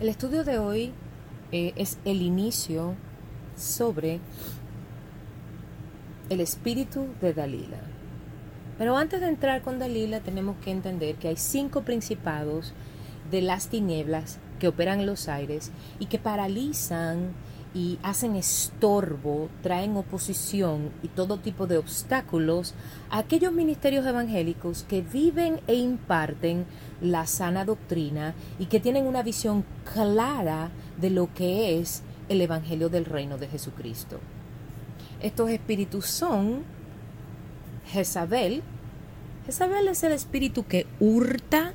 El estudio de hoy eh, es el inicio sobre el espíritu de Dalila. Pero antes de entrar con Dalila tenemos que entender que hay cinco principados de las tinieblas que operan en los aires y que paralizan y hacen estorbo, traen oposición y todo tipo de obstáculos a aquellos ministerios evangélicos que viven e imparten la sana doctrina y que tienen una visión clara de lo que es el Evangelio del Reino de Jesucristo. Estos espíritus son Jezabel. Jezabel es el espíritu que hurta,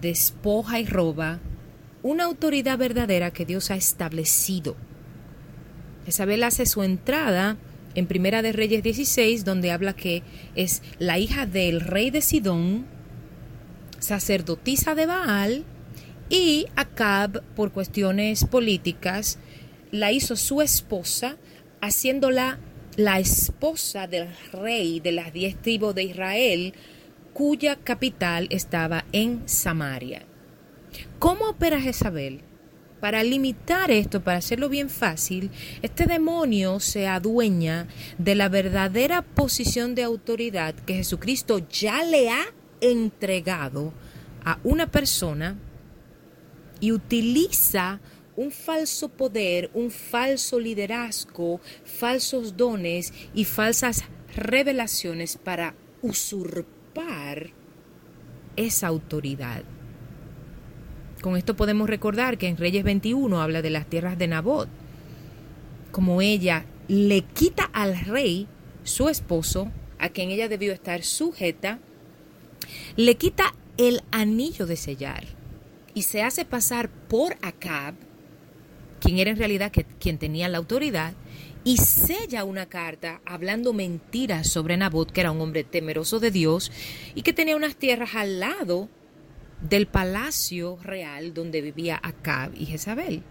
despoja y roba una autoridad verdadera que Dios ha establecido Isabel hace su entrada en Primera de Reyes 16, donde habla que es la hija del rey de Sidón, sacerdotisa de Baal, y Acab, por cuestiones políticas, la hizo su esposa, haciéndola la esposa del rey de las diez tribus de Israel, cuya capital estaba en Samaria. ¿Cómo opera Jezabel? Para limitar esto, para hacerlo bien fácil, este demonio se adueña de la verdadera posición de autoridad que Jesucristo ya le ha entregado a una persona y utiliza un falso poder, un falso liderazgo, falsos dones y falsas revelaciones para usurpar esa autoridad. Con esto podemos recordar que en Reyes 21 habla de las tierras de Nabot, como ella le quita al rey, su esposo, a quien ella debió estar sujeta, le quita el anillo de sellar y se hace pasar por Acab, quien era en realidad quien tenía la autoridad, y sella una carta hablando mentiras sobre Nabot, que era un hombre temeroso de Dios y que tenía unas tierras al lado del palacio real donde vivía Acab y Jezabel.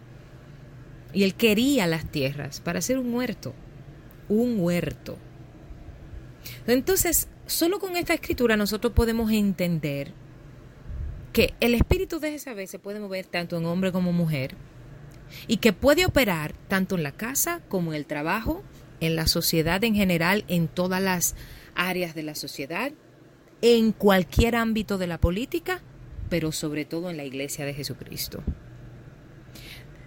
Y él quería las tierras para hacer un huerto, un huerto. Entonces, solo con esta escritura nosotros podemos entender que el espíritu de Jezabel se puede mover tanto en hombre como mujer y que puede operar tanto en la casa como en el trabajo, en la sociedad en general, en todas las áreas de la sociedad, en cualquier ámbito de la política pero sobre todo en la iglesia de Jesucristo.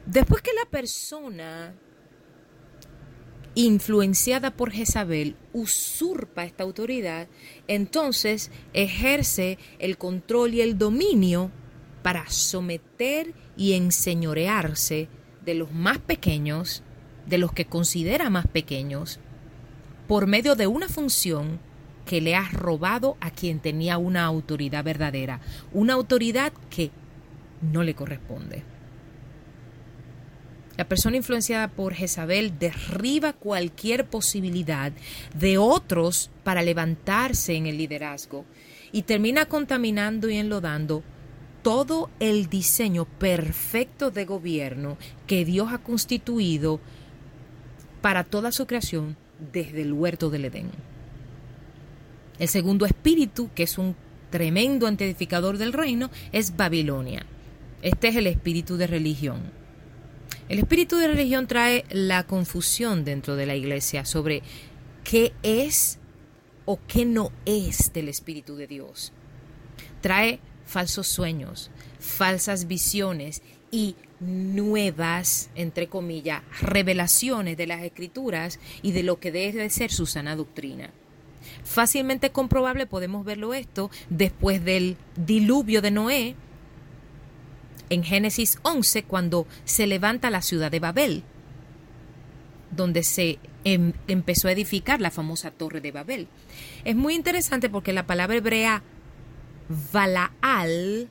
Después que la persona influenciada por Jezabel usurpa esta autoridad, entonces ejerce el control y el dominio para someter y enseñorearse de los más pequeños, de los que considera más pequeños, por medio de una función que le has robado a quien tenía una autoridad verdadera, una autoridad que no le corresponde. La persona influenciada por Jezabel derriba cualquier posibilidad de otros para levantarse en el liderazgo y termina contaminando y enlodando todo el diseño perfecto de gobierno que Dios ha constituido para toda su creación desde el huerto del Edén. El segundo espíritu, que es un tremendo antiedificador del reino, es Babilonia. Este es el espíritu de religión. El espíritu de religión trae la confusión dentro de la iglesia sobre qué es o qué no es del Espíritu de Dios. Trae falsos sueños, falsas visiones y nuevas, entre comillas, revelaciones de las escrituras y de lo que debe ser su sana doctrina. Fácilmente comprobable podemos verlo esto después del diluvio de Noé en Génesis 11 cuando se levanta la ciudad de Babel, donde se em, empezó a edificar la famosa torre de Babel. Es muy interesante porque la palabra hebrea Balaal,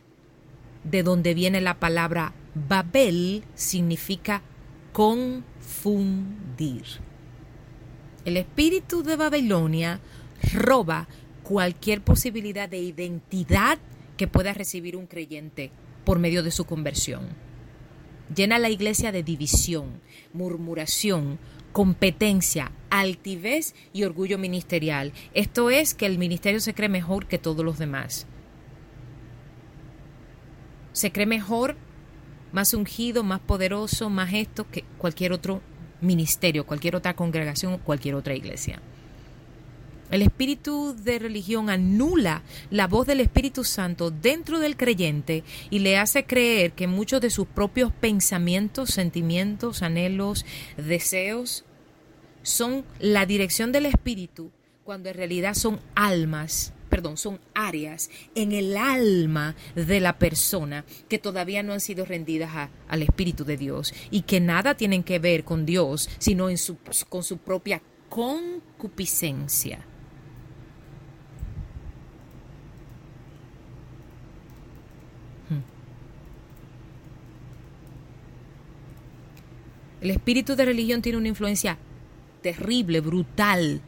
de donde viene la palabra Babel, significa confundir. El espíritu de Babilonia roba cualquier posibilidad de identidad que pueda recibir un creyente por medio de su conversión. Llena la iglesia de división, murmuración, competencia, altivez y orgullo ministerial. Esto es que el ministerio se cree mejor que todos los demás. Se cree mejor más ungido, más poderoso, más esto que cualquier otro ministerio, cualquier otra congregación, cualquier otra iglesia. El espíritu de religión anula la voz del Espíritu Santo dentro del creyente y le hace creer que muchos de sus propios pensamientos, sentimientos, anhelos, deseos son la dirección del espíritu cuando en realidad son almas, perdón, son áreas en el alma de la persona que todavía no han sido rendidas al Espíritu de Dios y que nada tienen que ver con Dios, sino en su, con su propia concupiscencia. El espíritu de religión tiene una influencia terrible, brutal,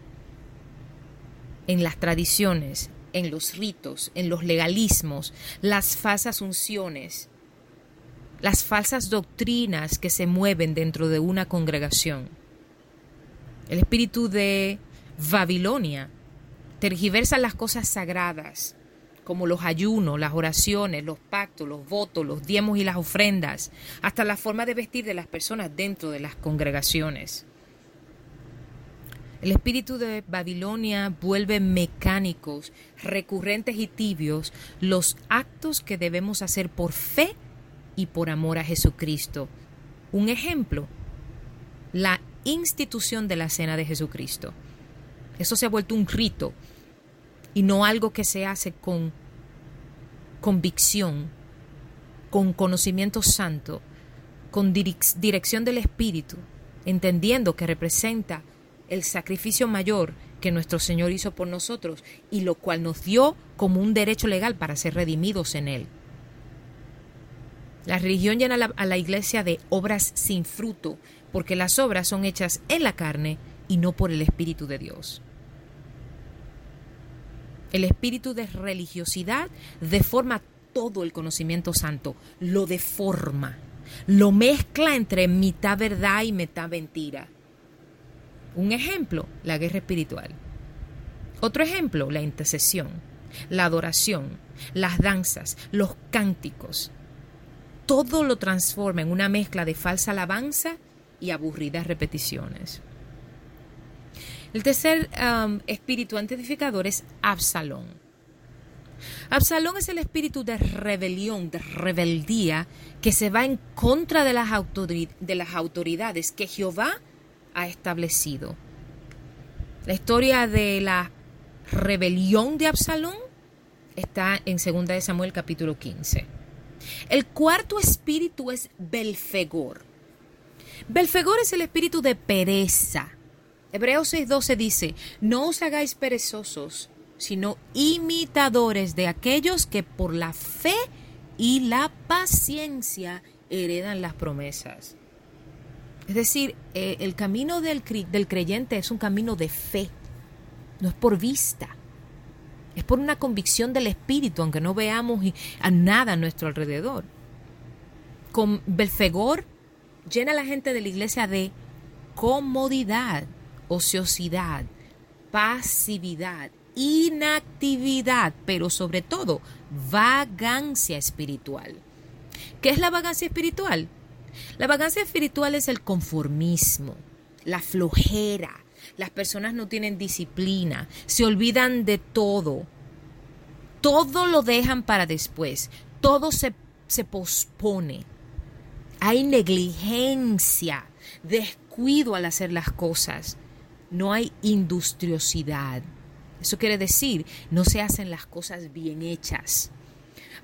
en las tradiciones, en los ritos, en los legalismos, las falsas unciones, las falsas doctrinas que se mueven dentro de una congregación. El espíritu de Babilonia tergiversa las cosas sagradas, como los ayunos, las oraciones, los pactos, los votos, los diezmos y las ofrendas, hasta la forma de vestir de las personas dentro de las congregaciones. El espíritu de Babilonia vuelve mecánicos, recurrentes y tibios los actos que debemos hacer por fe y por amor a Jesucristo. Un ejemplo, la institución de la cena de Jesucristo. Eso se ha vuelto un rito y no algo que se hace con convicción, con conocimiento santo, con dirección del Espíritu, entendiendo que representa el sacrificio mayor que nuestro Señor hizo por nosotros y lo cual nos dio como un derecho legal para ser redimidos en Él. La religión llena a la, iglesia de obras sin fruto, porque las obras son hechas en la carne y no por el Espíritu de Dios. El espíritu de religiosidad deforma todo el conocimiento santo, lo deforma, lo mezcla entre mitad verdad y mitad mentira. Un ejemplo, la guerra espiritual. Otro ejemplo, la intercesión, la adoración, las danzas, los cánticos. Todo lo transforma en una mezcla de falsa alabanza y aburridas repeticiones. El tercer espíritu antiedificador es Absalón. Absalón es el espíritu de rebelión, de rebeldía, que se va en contra de las, de las autoridades que Jehová ha establecido. La historia de la rebelión de Absalón está en 2 Samuel capítulo 15. El cuarto espíritu es Belfegor. Belfegor es el espíritu de pereza. Hebreos 6:12 dice, no os hagáis perezosos, sino imitadores de aquellos que por la fe y la paciencia heredan las promesas. Es decir, eh, el camino del, del creyente es un camino de fe, no es por vista, es por una convicción del Espíritu, aunque no veamos a nada a nuestro alrededor. Con Belfegor llena a la gente de la iglesia de comodidad, ociosidad, pasividad, inactividad, pero sobre todo vagancia espiritual. ¿Qué es la vagancia espiritual? La vagancia espiritual es el conformismo, la flojera. Las personas no tienen disciplina, se olvidan de todo. Todo lo dejan para después, todo se, se pospone. Hay negligencia, descuido al hacer las cosas. No hay industriosidad. Eso quiere decir, no se hacen las cosas bien hechas.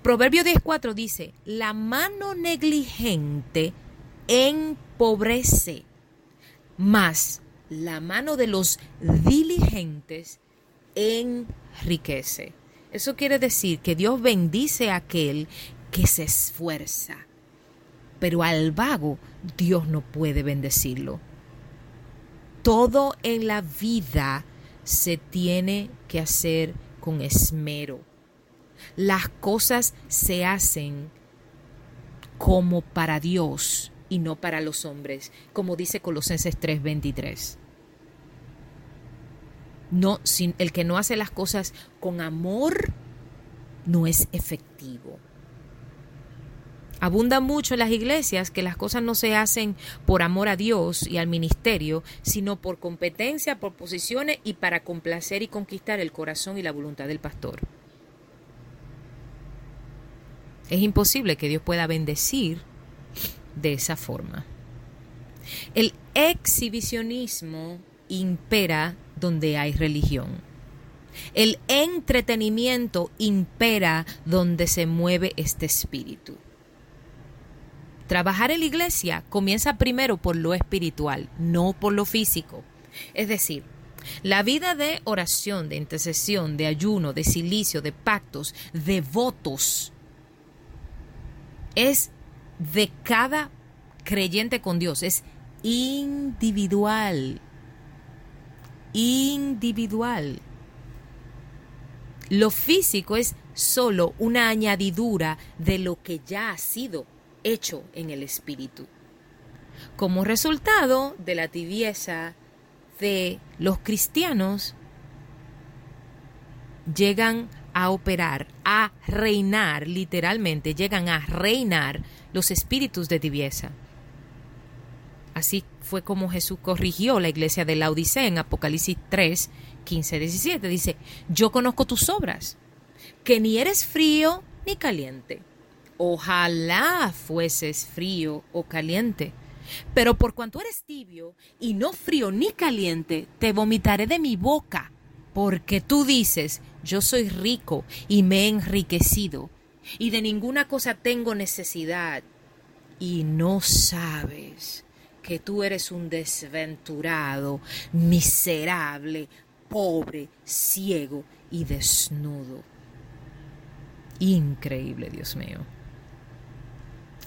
Proverbio 10.4 dice, la mano negligente empobrece, mas la mano de los diligentes enriquece. Eso quiere decir que Dios bendice a aquel que se esfuerza, pero al vago Dios no puede bendecirlo. Todo en la vida se tiene que hacer con esmero las cosas se hacen como para Dios y no para los hombres, como dice Colosenses 3:23. No, sin, el que no hace las cosas con amor no es efectivo. Abunda mucho en las iglesias que las cosas no se hacen por amor a Dios y al ministerio, sino por competencia, por posiciones y para complacer y conquistar el corazón y la voluntad del pastor. Es imposible que Dios pueda bendecir de esa forma. El exhibicionismo impera donde hay religión. El entretenimiento impera donde se mueve este espíritu. Trabajar en la iglesia comienza primero por lo espiritual, no por lo físico. Es decir, la vida de oración, de intercesión, de ayuno, de silicio, de pactos, de votos, es de cada creyente con Dios, es individual. Individual. Lo físico es solo una añadidura de lo que ya ha sido hecho en el espíritu. Como resultado de la tibieza de los cristianos, llegan a operar, a reinar, literalmente, llegan a reinar los espíritus de tibieza. Así fue como Jesús corrigió la iglesia de la Odisea en Apocalipsis 3, 15, 17. Dice, yo conozco tus obras, que ni eres frío ni caliente. Ojalá fueses frío o caliente. Pero por cuanto eres tibio y no frío ni caliente, te vomitaré de mi boca. Porque tú dices, yo soy rico y me he enriquecido, y de ninguna cosa tengo necesidad, y no sabes que tú eres un desventurado, miserable, pobre, ciego y desnudo. Increíble, Dios mío.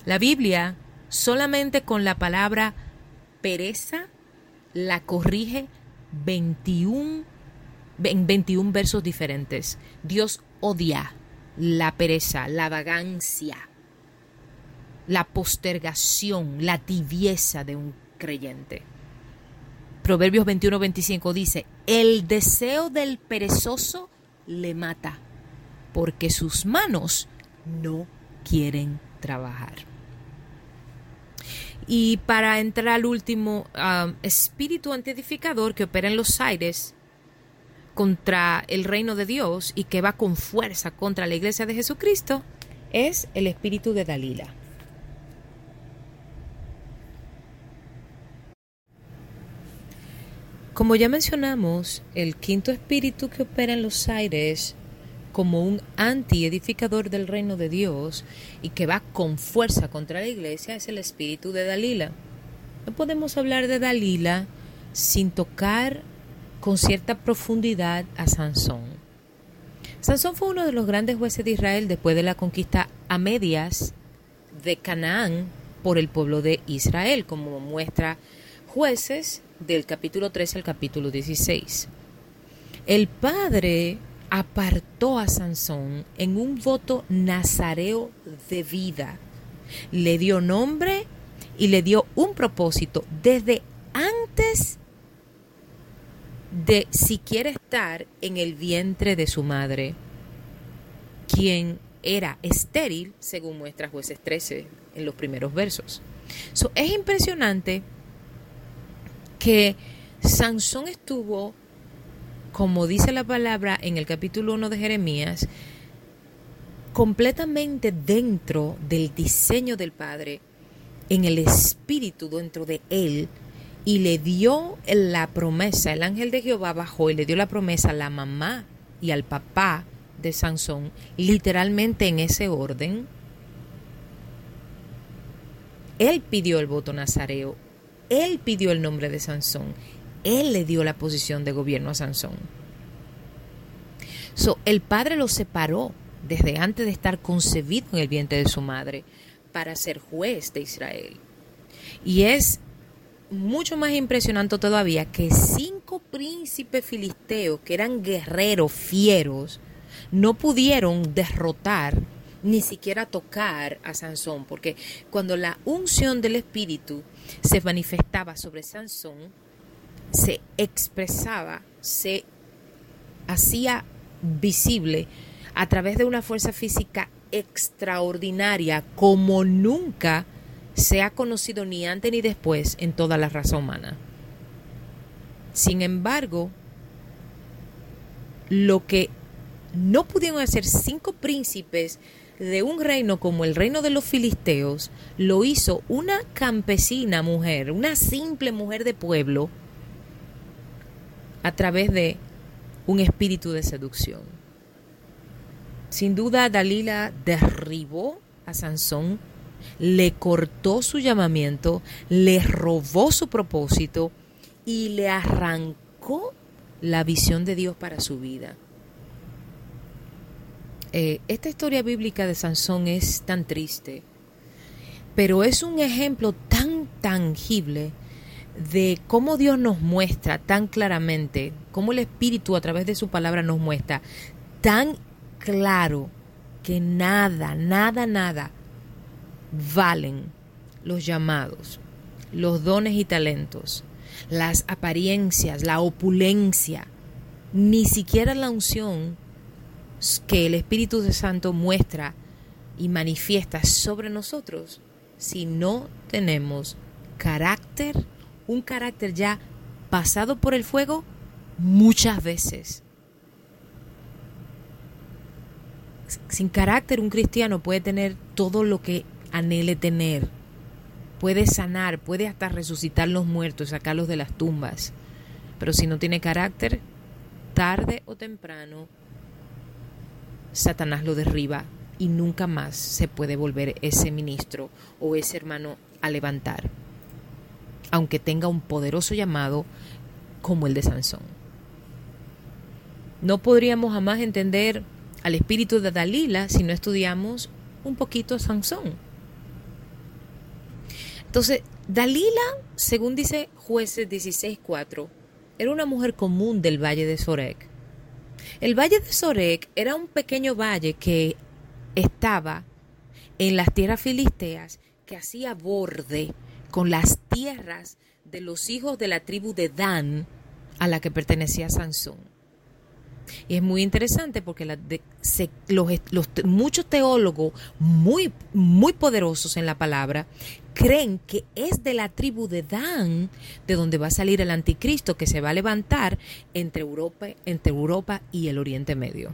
La Biblia solamente con la palabra pereza la corrige 21, en 21 versos diferentes. Dios odia la pereza, la vagancia, la postergación, la tibieza de un creyente. Proverbios 21-25 dice, el deseo del perezoso le mata, porque sus manos no quieren trabajar. Y para entrar al último um, espíritu antiedificador que opera en los aires contra el reino de Dios y que va con fuerza contra la iglesia de Jesucristo, es el espíritu de Dalila. Como ya mencionamos, el quinto espíritu que opera en los aires como un anti-edificador del reino de Dios y que va con fuerza contra la iglesia es el espíritu de Dalila. No podemos hablar de Dalila sin tocar con cierta profundidad a Sansón. Sansón fue uno de los grandes jueces de Israel después de la conquista a medias de Canaán por el pueblo de Israel, como muestra jueces del capítulo 13 al capítulo 16. El padre apartó a Sansón en un voto nazareo de vida. Le dio nombre y le dio un propósito desde antes de siquiera estar en el vientre de su madre, quien era estéril, según muestra jueces 13 en los primeros versos. es impresionante que Sansón estuvo como dice la palabra en el capítulo 1 de Jeremías, completamente dentro del diseño del Padre, en el espíritu dentro de él, y le dio la promesa, el ángel de Jehová bajó y le dio la promesa a la mamá y al papá de Sansón, literalmente en ese orden. Él pidió el voto nazareo, él pidió el nombre de Sansón, él le dio la posición de gobierno a Sansón. So, el padre lo separó desde antes de estar concebido en el vientre de su madre para ser juez de Israel. Y es mucho más impresionante todavía que cinco príncipes filisteos que eran guerreros fieros no pudieron derrotar ni siquiera tocar a Sansón, porque cuando la unción del Espíritu se manifestaba sobre Sansón, se expresaba, se hacía visible a través de una fuerza física extraordinaria como nunca se ha conocido ni antes ni después en toda la raza humana. Sin embargo, lo que no pudieron hacer cinco príncipes de un reino como el reino de los filisteos, lo hizo una campesina mujer, una simple mujer de pueblo, a través de un espíritu de seducción. Sin duda, Dalila derribó a Sansón, le cortó su llamamiento, le robó su propósito y le arrancó la visión de Dios para su vida. Eh, esta historia bíblica de Sansón es tan triste, pero es un ejemplo tan tangible de cómo Dios nos muestra tan claramente, cómo el Espíritu a través de su palabra nos muestra tan claro que nada, nada, nada valen los llamados, los dones y talentos, las apariencias, la opulencia, ni siquiera la unción que el Espíritu Santo muestra y manifiesta sobre nosotros si no tenemos carácter un carácter ya pasado por el fuego muchas veces. Sin carácter un cristiano puede tener todo lo que anhele tener. Puede sanar, puede hasta resucitar los muertos, sacarlos de las tumbas. Pero si no tiene carácter, tarde o temprano, Satanás lo derriba y nunca más se puede volver ese ministro o ese hermano a levantar aunque tenga un poderoso llamado como el de Sansón. No podríamos jamás entender al espíritu de Dalila si no estudiamos un poquito Sansón. Entonces, Dalila, según dice jueces 16.4, era una mujer común del valle de Sorek. El valle de Sorek era un pequeño valle que estaba en las tierras filisteas que hacía borde con las tierras de los hijos de la tribu de Dan a la que pertenecía Sansón. Y es muy interesante porque los, muchos teólogos muy, muy poderosos en la palabra creen que es de la tribu de Dan de donde va a salir el anticristo que se va a levantar entre Europa, entre Europa y el Oriente Medio.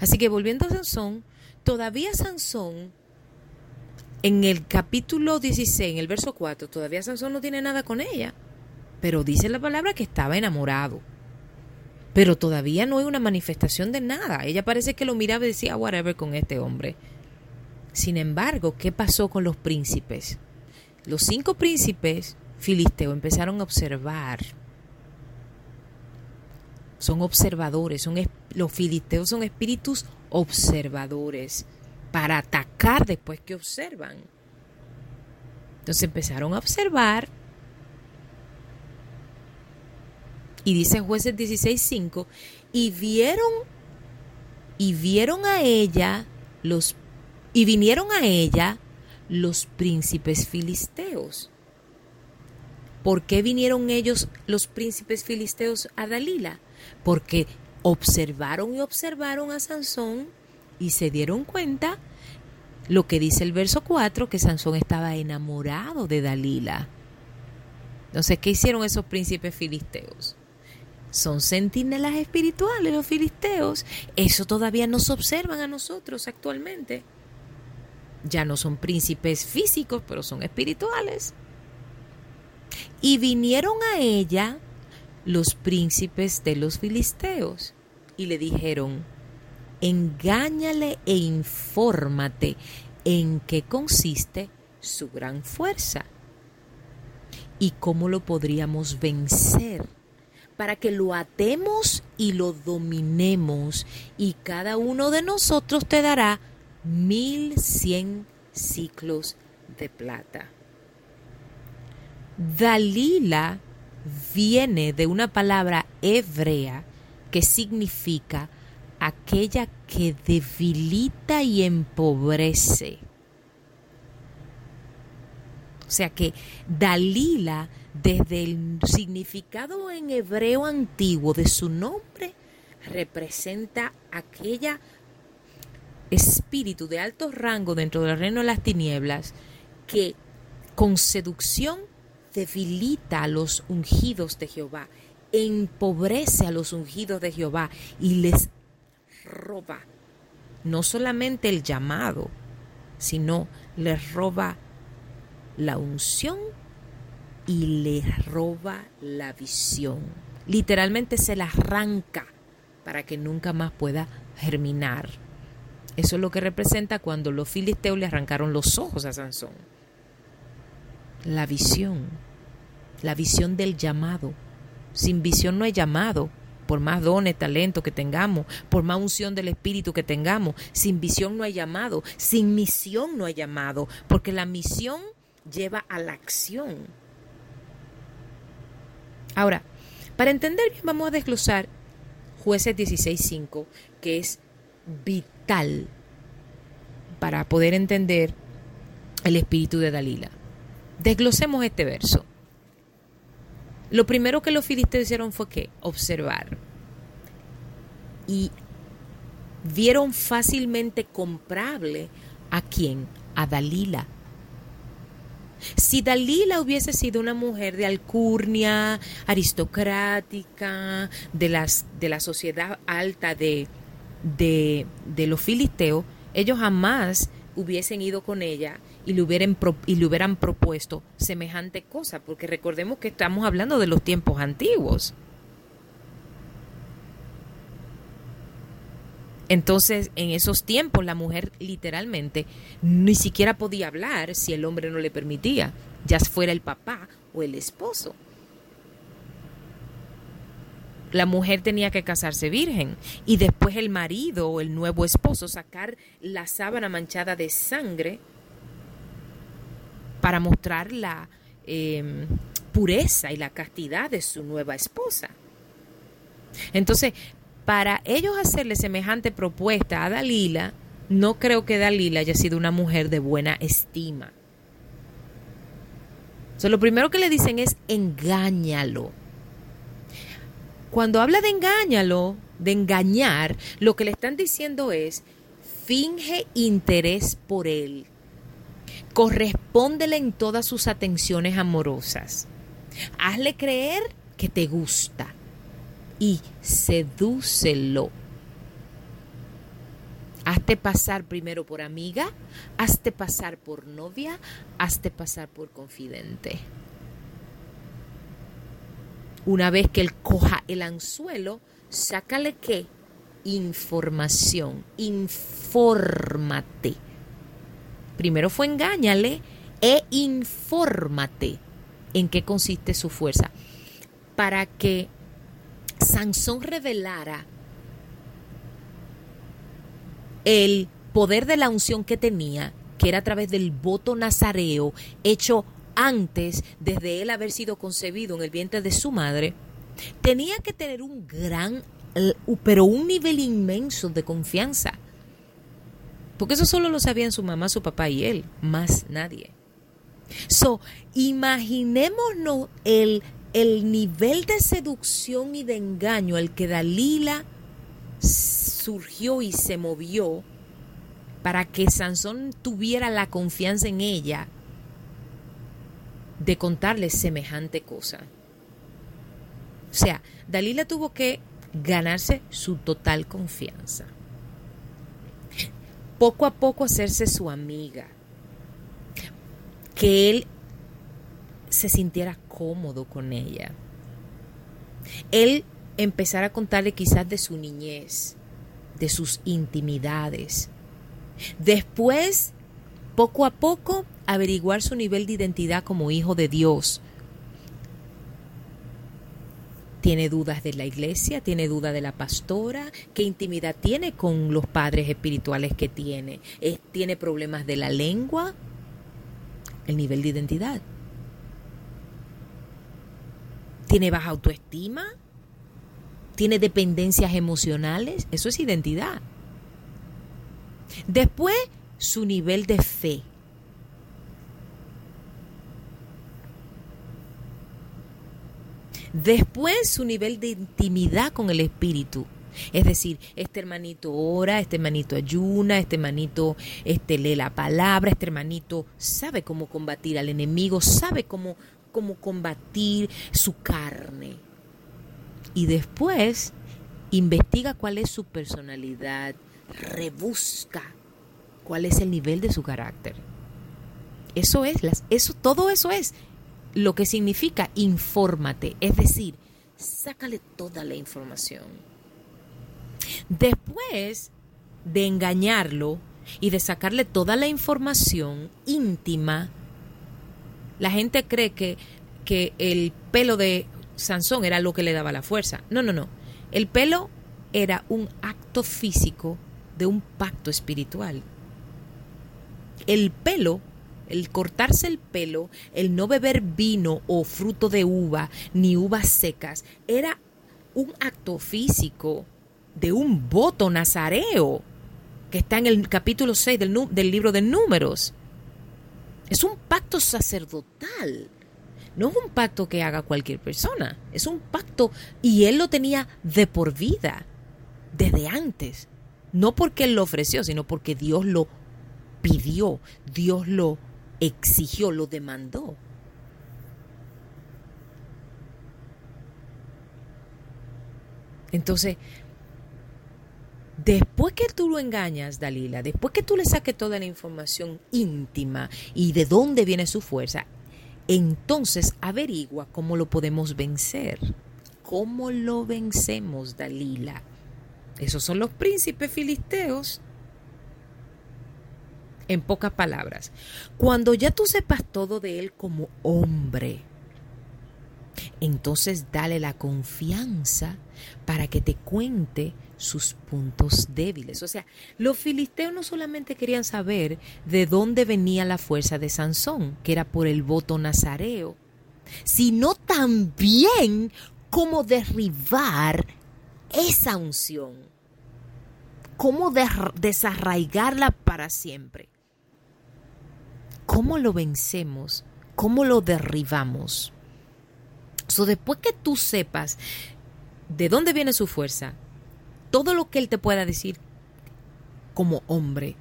Así que volviendo a Sansón, todavía Sansón en el capítulo 16, en el verso 4, todavía Sansón no tiene nada con ella, pero dice la palabra que estaba enamorado. Pero todavía no hay una manifestación de nada. Ella parece que lo miraba y decía, whatever con este hombre. Sin embargo, ¿qué pasó con los príncipes? Los cinco príncipes filisteos empezaron a observar. Son observadores, son, los filisteos son espíritus observadores para atacar después que observan. Entonces empezaron a observar y dice jueces 16:5 y vieron y vieron a ella los y vinieron a ella los príncipes filisteos. ¿Por qué vinieron ellos los príncipes filisteos a Dalila? Porque observaron y observaron a Sansón y se dieron cuenta lo que dice el verso 4, que Sansón estaba enamorado de Dalila. Entonces, ¿qué hicieron esos príncipes filisteos? Son centinelas espirituales los filisteos. Eso todavía nos observan a nosotros actualmente. Ya no son príncipes físicos, pero son espirituales. Y vinieron a ella los príncipes de los filisteos y le dijeron, engáñale e infórmate en qué consiste su gran fuerza y cómo lo podríamos vencer para que lo atemos y lo dominemos y cada uno de nosotros te dará mil cien ciclos de plata. Dalila viene de una palabra hebrea que significa aquella que debilita y empobrece. O sea que Dalila, desde el significado en hebreo antiguo de su nombre, representa aquella espíritu de alto rango dentro del reino de las tinieblas que con seducción debilita a los ungidos de Jehová, empobrece a los ungidos de Jehová y les roba no solamente el llamado, sino les roba la unción y les roba la visión. Literalmente se la arranca para que nunca más pueda germinar. Eso es lo que representa cuando los filisteos le arrancaron los ojos a Sansón. La visión, la visión del llamado. Sin visión no hay llamado, por más dones, talento que tengamos, por más unción del Espíritu que tengamos. Sin visión no hay llamado, sin misión no hay llamado, porque la misión lleva a la acción. Ahora, para entender bien, vamos a desglosar jueces 16.5, que es vital para poder entender el espíritu de Dalila. Desglosemos este verso. Lo primero que los filisteos hicieron fue que observar. Y vieron fácilmente comprable a quién? A Dalila. Si Dalila hubiese sido una mujer de alcurnia, aristocrática, de, las, de la sociedad alta de, de, de los filisteos, ellos jamás hubiesen ido con ella y le, hubieran y le hubieran propuesto semejante cosa, porque recordemos que estamos hablando de los tiempos antiguos. Entonces, en esos tiempos, la mujer literalmente ni siquiera podía hablar si el hombre no le permitía, ya fuera el papá o el esposo la mujer tenía que casarse virgen y después el marido o el nuevo esposo sacar la sábana manchada de sangre para mostrar la em, pureza y la castidad de su nueva esposa. Entonces, para ellos hacerle semejante propuesta a Dalila, no creo que Dalila haya sido una mujer de buena estima. lo primero que le dicen es engáñalo cuando habla de engáñalo, de engañar, lo que le están diciendo es, finge interés por él. Correspóndele en todas sus atenciones amorosas. Hazle creer que te gusta y sedúcelo. Hazte pasar primero por amiga, hazte pasar por novia, hazte pasar por confidente. Una vez que él coja el anzuelo, sácale qué? Información, infórmate. Primero fue engáñale e infórmate en qué consiste su fuerza. Para que Sansón revelara el poder de la unción que tenía, que era a través del voto nazareo hecho antes, desde él haber sido concebido en el vientre de su madre, tenía que tener un gran, pero un nivel inmenso de confianza. Porque eso solo lo sabían su mamá, su papá y él, más nadie. So, imaginémonos el, el nivel de seducción y de engaño al que Dalila surgió y se movió para que Sansón tuviera la confianza en ella de contarle semejante cosa. O sea, Dalila tuvo que ganarse su total confianza. Poco a poco hacerse su amiga. Que él se sintiera cómodo con ella. Él empezara a contarle quizás de su niñez, de sus intimidades. Después, poco a poco, averiguar su nivel de identidad como hijo de Dios. Tiene dudas de la iglesia, tiene dudas de la pastora, qué intimidad tiene con los padres espirituales que tiene, tiene problemas de la lengua, el nivel de identidad. Tiene baja autoestima, tiene dependencias emocionales, eso es identidad. Después, su nivel de fe. Después su nivel de intimidad con el Espíritu. Es decir, este hermanito ora, este hermanito ayuna, este hermanito este, lee la palabra, este hermanito sabe cómo combatir al enemigo, sabe cómo, cómo combatir su carne. Y después investiga cuál es su personalidad, rebusca cuál es el nivel de su carácter. Eso es, eso, todo eso es lo que significa infórmate, es decir, sácale toda la información. Después de engañarlo y de sacarle toda la información íntima, la gente cree que, que el pelo de Sansón era lo que le daba la fuerza. No, no, no. El pelo era un acto físico de un pacto espiritual. El pelo el cortarse el pelo, el no beber vino o fruto de uva, ni uvas secas, era un acto físico de un voto nazareo que está en el capítulo 6 del, del libro de números. Es un pacto sacerdotal. No es un pacto que haga cualquier persona. Es un pacto y él lo tenía de por vida, desde antes. No porque él lo ofreció, sino porque Dios lo pidió, Dios lo exigió, lo demandó. Entonces, después que tú lo engañas, Dalila, después que tú le saques toda la información íntima y de dónde viene su fuerza, entonces averigua cómo lo podemos vencer. ¿Cómo lo vencemos, Dalila? Esos son los príncipes filisteos en pocas palabras, cuando ya tú sepas todo de él como hombre, entonces dale la confianza para que te cuente sus puntos débiles. O sea, los filisteos no solamente querían saber de dónde venía la fuerza de Sansón, que era por el voto nazareo, sino también cómo derribar esa unción, cómo desarraigarla para siempre. ¿Cómo lo vencemos? ¿Cómo lo derribamos? So, después que tú sepas de dónde viene su fuerza, todo lo que él te pueda decir como hombre,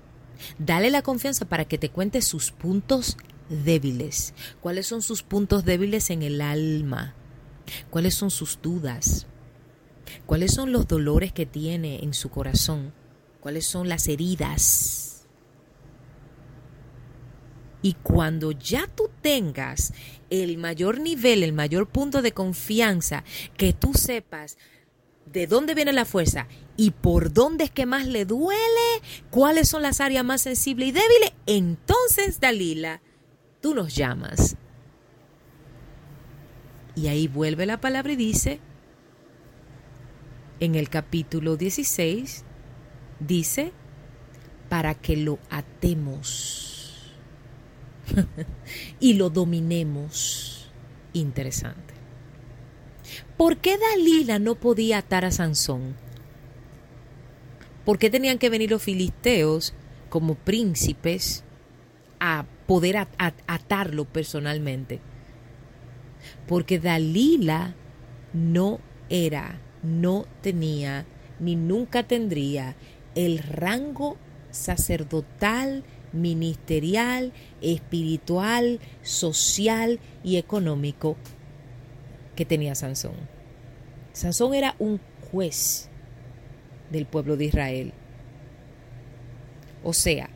dale la confianza para que te cuente sus puntos débiles. ¿Cuáles son sus puntos débiles en el alma? ¿Cuáles son sus dudas? ¿Cuáles son los dolores que tiene en su corazón? ¿Cuáles son las heridas? Y cuando ya tú tengas el mayor nivel, el mayor punto de confianza, que tú sepas de dónde viene la fuerza y por dónde es que más le duele, cuáles son las áreas más sensibles y débiles, entonces, Dalila, tú nos llamas. Y ahí vuelve la palabra y dice, en el capítulo 16, dice, para que lo atemos y lo dominemos. Interesante. ¿Por qué Dalila no podía atar a Sansón? ¿Por qué tenían que venir los filisteos como príncipes a poder atarlo personalmente? Porque Dalila no era, no tenía, ni nunca tendría el rango sacerdotal ministerial, espiritual, social y económico que tenía Sansón. Sansón era un juez del pueblo de Israel. O sea,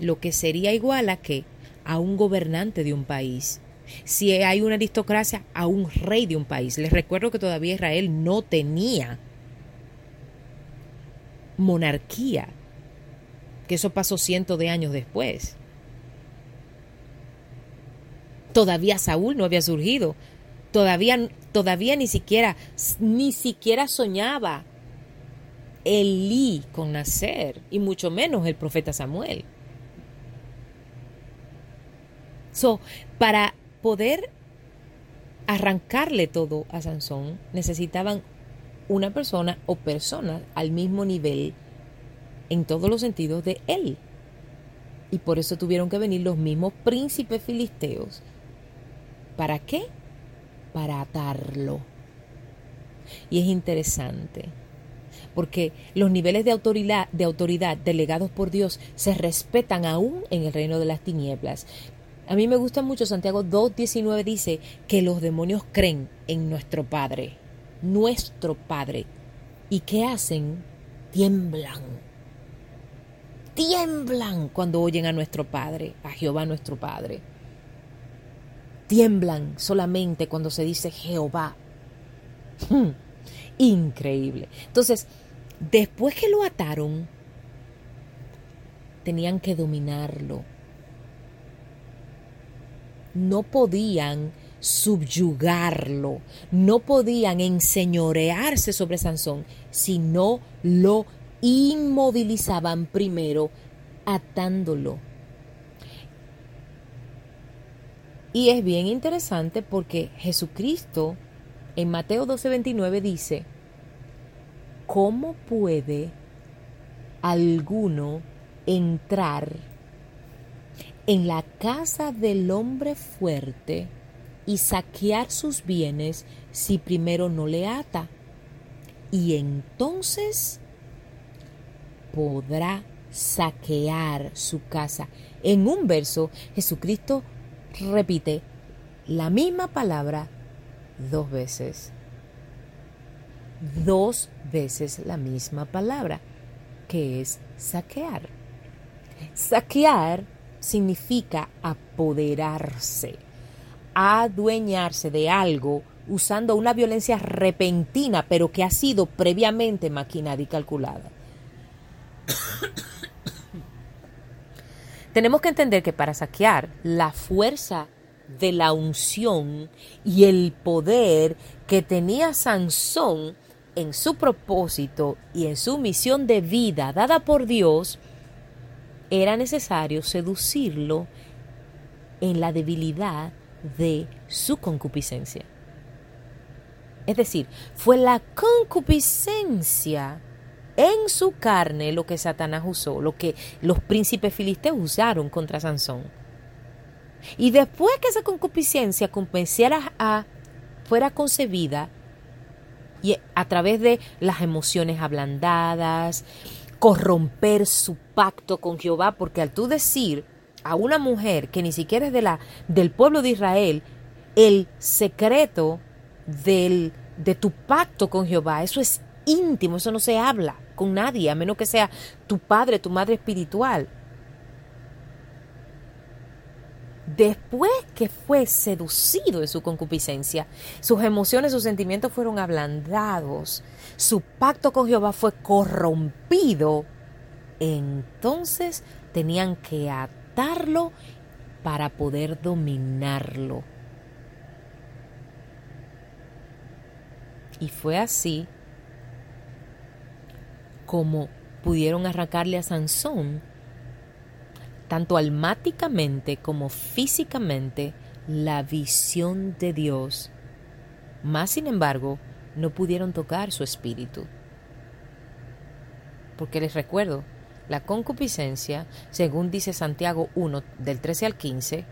lo que sería igual a que a un gobernante de un país. Si hay una aristocracia, a un rey de un país. Les recuerdo que todavía Israel no tenía monarquía que eso pasó cientos de años después. Todavía Saúl no había surgido, todavía, todavía ni siquiera, ni siquiera soñaba Elí con nacer, y mucho menos el profeta Samuel. So, para poder arrancarle todo a Sansón, necesitaban una persona o personas al mismo nivel en todos los sentidos de él. Y por eso tuvieron que venir los mismos príncipes filisteos. ¿Para qué? Para atarlo. Y es interesante, porque los niveles de autoridad, de autoridad delegados por Dios se respetan aún en el reino de las tinieblas. A mí me gusta mucho Santiago 2.19 dice que los demonios creen en nuestro Padre, nuestro Padre. ¿Y qué hacen? Tiemblan. Tiemblan cuando oyen a nuestro Padre, a Jehová nuestro Padre. Tiemblan solamente cuando se dice Jehová. Hmm, increíble. Entonces, después que lo ataron, tenían que dominarlo no podían subyugarlo, no podían enseñorearse sobre Sansón, sino lo inmovilizaban primero atándolo. Y es bien interesante porque Jesucristo en Mateo 12:29 dice, ¿cómo puede alguno entrar en la casa del hombre fuerte y saquear sus bienes si primero no le ata. Y entonces podrá saquear su casa. En un verso, Jesucristo repite la misma palabra dos veces. Dos veces la misma palabra, que es saquear. Saquear significa apoderarse, adueñarse de algo usando una violencia repentina, pero que ha sido previamente maquinada y calculada. Tenemos que entender que para saquear la fuerza de la unción y el poder que tenía Sansón en su propósito y en su misión de vida dada por Dios, era necesario seducirlo en la debilidad de su concupiscencia. Es decir, fue la concupiscencia en su carne lo que Satanás usó, lo que los príncipes filisteos usaron contra Sansón. Y después que esa concupiscencia convenciera a, fuera concebida y a través de las emociones ablandadas, corromper su pacto con Jehová, porque al tú decir a una mujer que ni siquiera es de la, del pueblo de Israel, el secreto del, de tu pacto con Jehová, eso es íntimo, eso no se habla con nadie, a menos que sea tu padre, tu madre espiritual. Después que fue seducido de su concupiscencia, sus emociones, sus sentimientos fueron ablandados, su pacto con Jehová fue corrompido, entonces tenían que atarlo para poder dominarlo. Y fue así como pudieron arrancarle a Sansón tanto almáticamente como físicamente, la visión de Dios. Más sin embargo, no pudieron tocar su espíritu. Porque les recuerdo, la concupiscencia, según dice Santiago 1, del 13 al 15,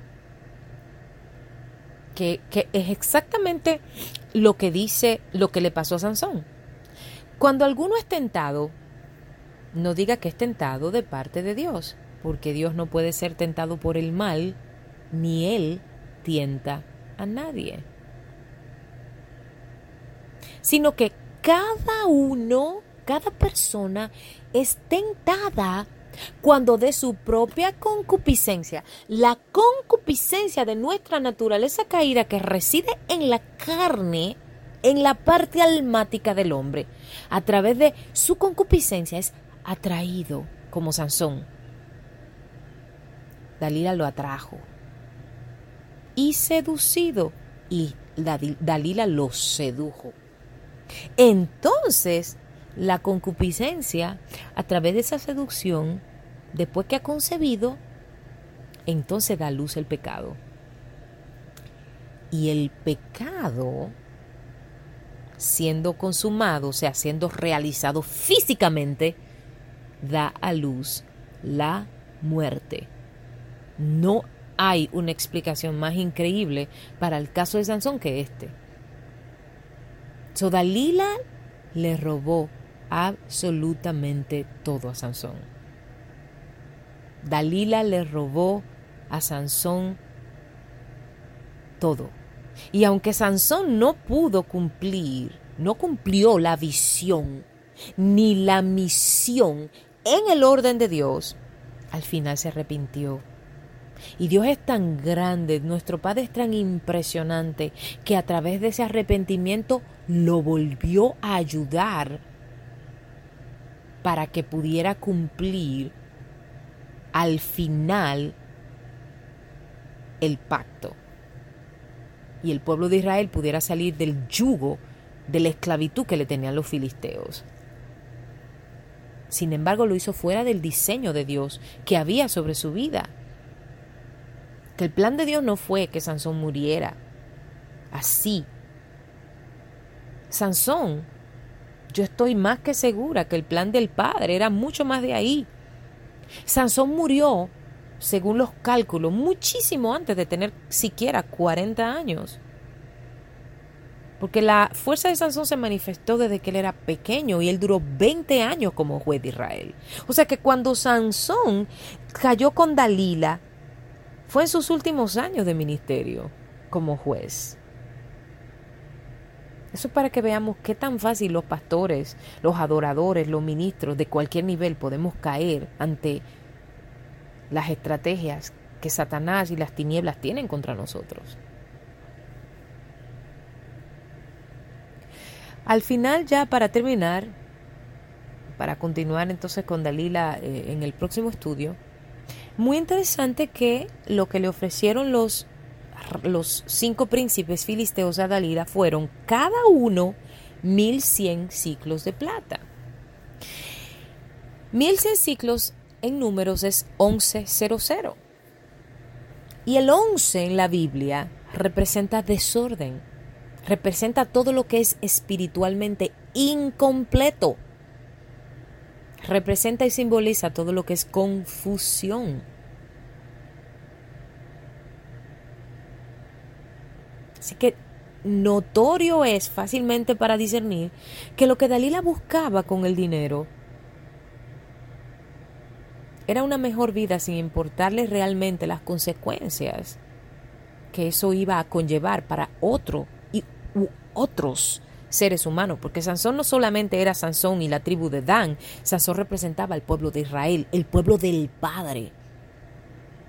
que, que, es exactamente lo que dice, lo que le pasó a Sansón. Cuando alguno es tentado, no diga que es tentado de parte de Dios, porque Dios no puede ser tentado por el mal, ni Él tienta a nadie. Sino que cada uno, cada persona es tentada cuando de su propia concupiscencia, la concupiscencia de nuestra naturaleza caída que reside en la carne, en la parte almática del hombre, a través de su concupiscencia es atraído como Sansón Dalila lo atrajo. Y seducido, y Dalila lo sedujo. Entonces, la concupiscencia, a través de esa seducción, después que ha concebido, entonces da luz el pecado. Y el pecado, siendo consumado, o sea, siendo realizado físicamente, da a luz la muerte. No hay una explicación más increíble para el caso de Sansón que este. So Dalila le robó absolutamente todo a Sansón. Dalila le robó a Sansón todo. Y aunque Sansón no pudo cumplir, no cumplió la visión ni la misión en el orden de Dios, al final se arrepintió. Y Dios es tan grande, nuestro Padre es tan impresionante, que a través de ese arrepentimiento lo volvió a ayudar para que pudiera cumplir al final el pacto. Y el pueblo de Israel pudiera salir del yugo de la esclavitud que le tenían los filisteos. Sin embargo, lo hizo fuera del diseño de Dios que había sobre su vida. Que el plan de Dios no fue que Sansón muriera así. Sansón, yo estoy más que segura que el plan del Padre era mucho más de ahí. Sansón murió, según los cálculos, muchísimo antes de tener siquiera 40 años. Porque la fuerza de Sansón se manifestó desde que él era pequeño y él duró 20 años como juez de Israel. O sea que cuando Sansón cayó con Dalila, fue en sus últimos años de ministerio como juez. Eso es para que veamos qué tan fácil los pastores, los adoradores, los ministros de cualquier nivel podemos caer ante las estrategias que Satanás y las tinieblas tienen contra nosotros. Al final, ya para terminar, para continuar entonces con Dalila eh, en el próximo estudio, muy interesante que lo que le ofrecieron los, los cinco príncipes filisteos a Dalila fueron cada uno 1100 ciclos de plata. 1100 ciclos en números es 1100. Y el 11 en la Biblia representa desorden representa todo lo que es espiritualmente incompleto. Representa y simboliza todo lo que es confusión. Así que notorio es fácilmente para discernir que lo que Dalila buscaba con el dinero era una mejor vida sin importarle realmente las consecuencias que eso iba a conllevar para otro u otros seres humanos, porque Sansón no solamente era Sansón y la tribu de Dan, Sansón representaba al pueblo de Israel, el pueblo del Padre.